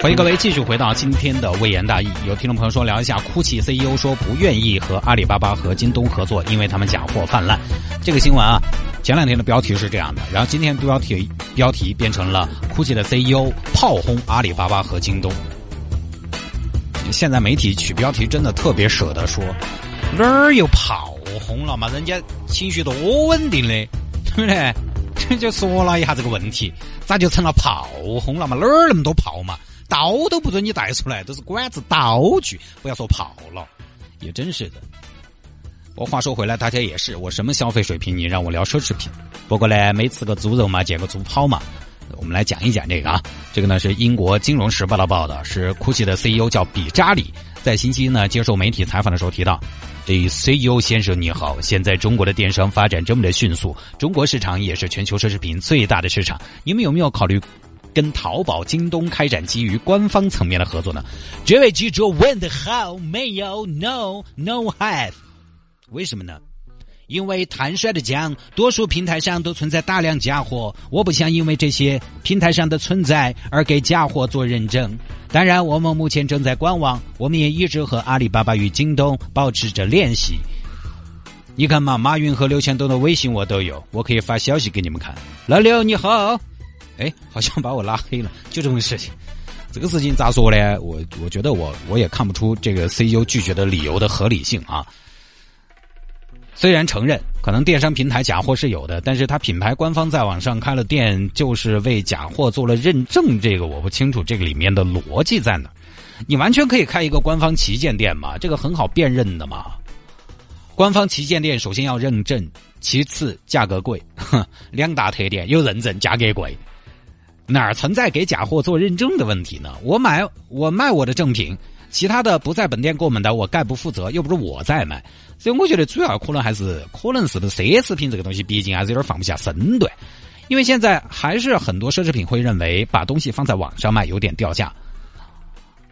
欢迎各位继续回到今天的微言大义。有听众朋友说聊一下，酷奇 CEO 说不愿意和阿里巴巴和京东合作，因为他们假货泛滥。这个新闻啊，前两天的标题是这样的，然后今天标题标题变成了酷奇的 CEO 炮轰阿里巴巴和京东。现在媒体取标题真的特别舍得说，哪儿又炮轰了嘛？人家情绪多稳定的，对不对？这就说了一下这个问题，咋就成了炮轰了嘛？哪儿那么多炮嘛？刀都不准你带出来，都是管子刀具，不要说炮了，也真是的。我话说回来，大家也是，我什么消费水平？你让我聊奢侈品？不过呢，没吃个猪肉嘛，捡个猪跑嘛。我们来讲一讲这个啊，这个呢是英国金融时报的报道，是 GUCCI 的 CEO 叫比扎里，在星期一呢接受媒体采访的时候提到，这 CEO 先生你好，现在中国的电商发展这么的迅速，中国市场也是全球奢侈品最大的市场，你们有没有考虑？跟淘宝、京东开展基于官方层面的合作呢？这位记者问的好，没有，no，no have，为什么呢？因为坦率的讲，多数平台上都存在大量假货，我不想因为这些平台上的存在而给假货做认证。当然，我们目前正在观望，我们也一直和阿里巴巴与京东保持着联系。你看嘛，马云和刘强东的微信我都有，我可以发消息给你们看。老刘你好。哎，好像把我拉黑了，就这么个事情。这个事情咋说呢？我我觉得我我也看不出这个 CEO 拒绝的理由的合理性啊。虽然承认可能电商平台假货是有的，但是他品牌官方在网上开了店，就是为假货做了认证。这个我不清楚这个里面的逻辑在哪。你完全可以开一个官方旗舰店嘛，这个很好辨认的嘛。官方旗舰店首先要认证，其次价格贵，两大特点：有认证，价格贵。哪儿存在给假货做认证的问题呢？我买我卖我的正品，其他的不在本店购买的，我概不负责，又不是我在卖。所以我觉得主要可能还是可能是不是奢侈品这个东西，毕竟还是有点放不下身段。因为现在还是很多奢侈品会认为把东西放在网上卖有点掉价。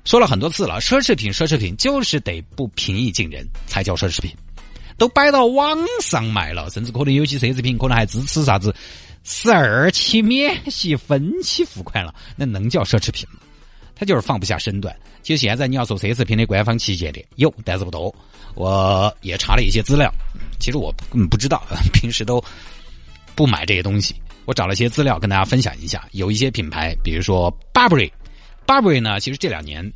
说了很多次了，奢侈品奢侈品就是得不平易近人才叫奢侈品，都摆到网上卖了，甚至可能有些奢侈品可能还支持啥子。十二期免息分期付款了，那能叫奢侈品吗？他就是放不下身段。其实现在你要说奢侈品的官方旗舰店有，但是不多。我也查了一些资料，其实我根本不知道，平时都不买这些东西。我找了一些资料跟大家分享一下。有一些品牌，比如说 Burberry，Burberry 呢，其实这两年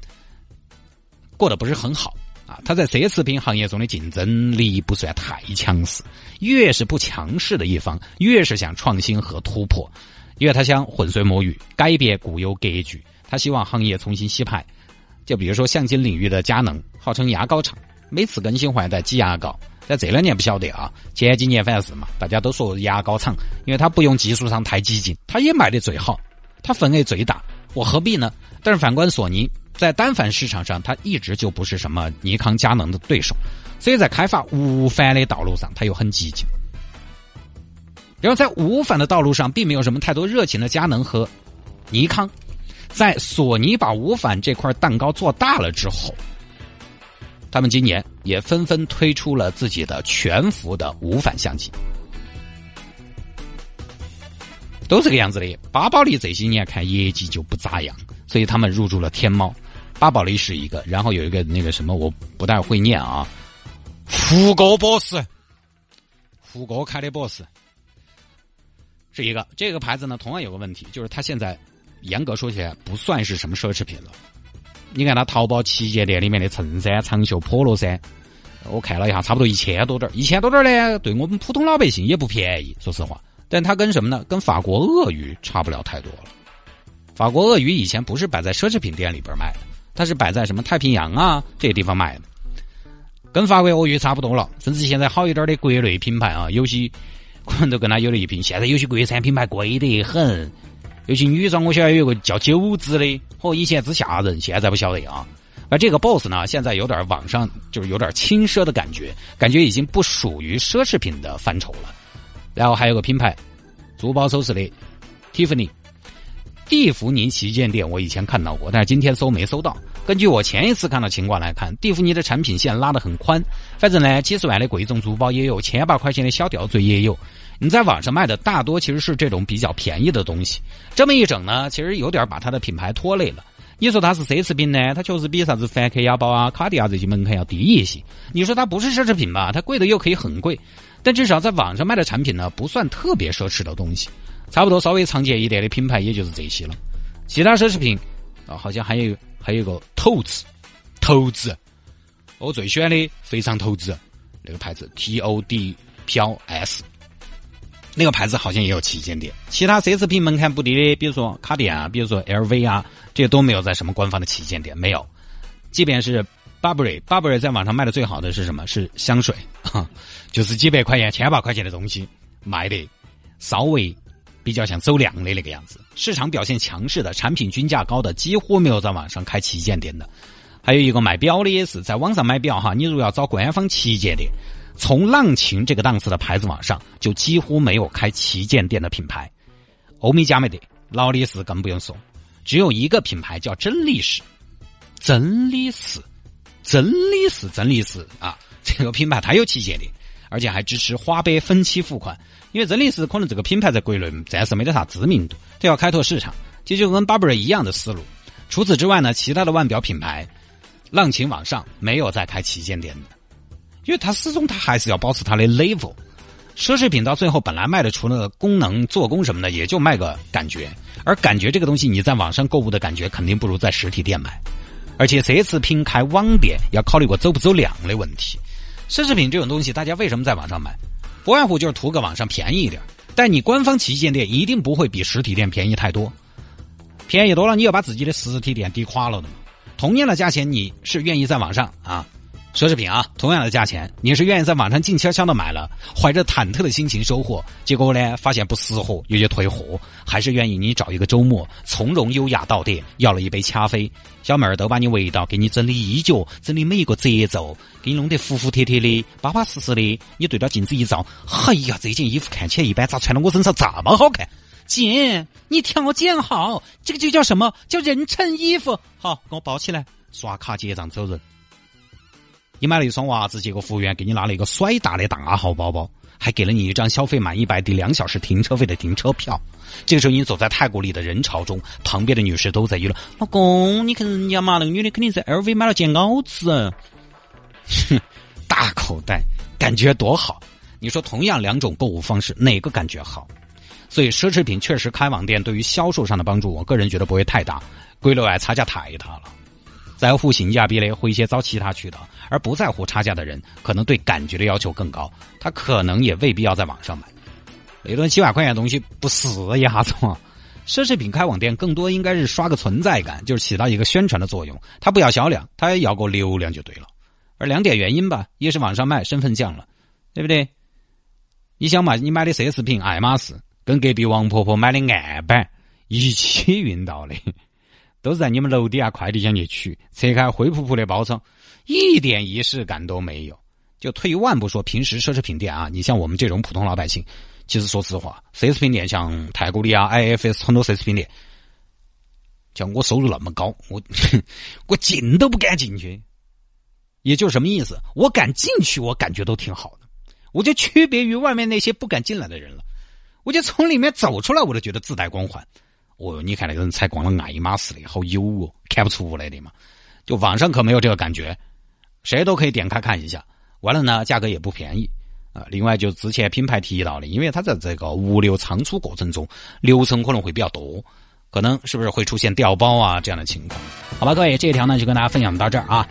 过得不是很好。啊，它在奢侈品行业中的竞争力不算太强势，越是不强势的一方，越是想创新和突破，因为他想浑水摸鱼，改变固有格局，他希望行业重新洗牌。就比如说相机领域的佳能，号称牙膏厂，每次更新换代挤牙膏，在这两年不晓得啊，前几年反正是嘛，大家都说牙膏厂，因为它不用技术上太激进，它也卖的最好，它份额最大，我何必呢？但是反观索尼。在单反市场上，它一直就不是什么尼康、佳能的对手，所以在开发无反的道路上，它又很积极。然后在无反的道路上，并没有什么太多热情的佳能和尼康。在索尼把无反这块蛋糕做大了之后，他们今年也纷纷推出了自己的全幅的无反相机，都这个样子的。巴宝莉这些年看业绩就不咋样，所以他们入驻了天猫。巴宝莉是一个，然后有一个那个什么，我不大会念啊。胡歌 boss，胡哥开的 boss 是一个。这个牌子呢，同样有个问题，就是它现在严格说起来不算是什么奢侈品了。你看它淘宝旗舰店里面的衬衫、长袖、polo 衫，我看了一下，差不多一千多点一千多点呢，对我们普通老百姓也不便宜，说实话。但它跟什么呢？跟法国鳄鱼差不了太多了。法国鳄鱼以前不是摆在奢侈品店里边卖的。它是摆在什么太平洋啊这些地方卖的，跟法国鳄鱼差不多了，甚至现在好一点的国内品牌啊，有些可能都跟它有了一拼。现在有些国产品牌贵得很，尤其女装，我晓得有个叫九子的，和以前之吓人，现在不晓得啊。而这个 BOSS 呢，现在有点网上就是有点轻奢的感觉，感觉已经不属于奢侈品的范畴了。然后还有个品牌，珠宝首饰的 Tiffany。蒂芙尼旗舰店我以前看到过，但是今天搜没搜到。根据我前一次看到情况来看，蒂芙尼的产品线拉得很宽，反正呢几十万的贵重珠宝也有，千把块钱的小吊坠也有。你在网上卖的大多其实是这种比较便宜的东西，这么一整呢，其实有点把它的品牌拖累了。你说它是奢侈品呢，它确实比啥子梵克雅宝啊、卡地亚这些门槛要低一些。你说它不是奢侈品吧，它贵的又可以很贵，但至少在网上卖的产品呢，不算特别奢侈的东西。差不多稍微常见一点的品牌，也就是这些了。其他奢侈品啊，好像还有还有个投资，投资，我最喜欢的非常投资那个牌子 T O D 飘 S，那个牌子好像也有旗舰店。其他奢侈品门槛不低的，比如说卡地亚，比如说 L V 啊，这些都没有在什么官方的旗舰店没有。即便是 Burberry，Burberry 在网上卖的最好的是什么？是香水，就是几百块钱、千把块钱的东西卖的稍微。比较像走量的那个样子，市场表现强势的产品均价高的几乎没有在网上开旗舰店的，还有一个卖表的也是在网上买表哈，你如果要找官方旗舰店，从浪琴这个档次的牌子网上就几乎没有开旗舰店的品牌，欧米茄没得，劳力士更不用说，只有一个品牌叫真力士，真力士，真力士，真力士啊，这个品牌它有旗舰店，而且还支持花呗分期付款。因为真的是可能这个品牌在国内暂时没得啥知名度，都要开拓市场，这就跟 Burberry 一样的思路。除此之外呢，其他的腕表品牌，浪琴网上没有再开旗舰店的，因为它始终它还是要保持它的 level。奢侈品到最后本来卖的除了功能、做工什么的，也就卖个感觉，而感觉这个东西你在网上购物的感觉肯定不如在实体店买，而且奢侈品开网店要考虑过走不走量的问题。奢侈品这种东西，大家为什么在网上买？不外乎就是图个网上便宜一点，但你官方旗舰店一定不会比实体店便宜太多，便宜多了你要把自己的实体店抵垮了的嘛。同样的价钱，你是愿意在网上啊？奢侈品啊，同样的价钱，你是愿意在网上静悄悄的买了，怀着忐忑的心情收货，结果呢发现不适合，又去退货，还是愿意你找一个周末从容优雅到店，要了一杯咖啡，小妹儿都把你围到，给你整理衣角，整理每一个褶皱，给你弄得服服帖帖的，巴巴适适的，你对着镜子一照，哎呀，这件衣服看起来一般，咋穿到我身上这么好看？姐，你条件好，这个就叫什么叫人称衣服？好，给我包起来，刷卡结账走人。你买了一双袜子，结果服务员给你拿了一个甩大的大号包包，还给了你一张消费满一百抵两小时停车费的停车票。这个时候，你走在太古里的人潮中，旁边的女士都在议论：“老公，你看人家嘛，那个女的肯定在 LV 买了件袄子。”哼，大口袋，感觉多好！你说，同样两种购物方式，哪个感觉好？所以，奢侈品确实开网店对于销售上的帮助，我个人觉得不会太大。归了外差价太大了。在乎性价比的会先找其他渠道，而不在乎差价的人，可能对感觉的要求更高。他可能也未必要在网上买。那顿几万块钱的东西不是一下子嘛？奢侈品开网店更多应该是刷个存在感，就是起到一个宣传的作用。他不要销量，他要个流量就对了。而两点原因吧，一是网上卖身份降了，对不对？你想嘛，你买的奢侈品爱马仕，跟隔壁王婆婆买的案板一起运到的。都是在你们楼底下快递箱去取，拆开灰扑扑的包装，一点仪式感都没有。就退一万步说，平时奢侈品店啊，你像我们这种普通老百姓，其实说实话，奢侈品店像太古里啊、IFS 很多奢侈品店，像我收入那么高，我 我进都不敢进去。也就什么意思？我敢进去，我感觉都挺好的。我就区别于外面那些不敢进来的人了。我就从里面走出来，我都觉得自带光环。哦，你看那个人采光了爱马仕的，好油哦，看不出来的嘛。就网上可没有这个感觉，谁都可以点开看一下。完了呢，价格也不便宜啊。另外，就之前品牌提到的，因为它在这个物流仓储过程中，流程可能会比较多，可能是不是会出现掉包啊这样的情况？好吧，各位，这一条呢就跟大家分享到这儿啊。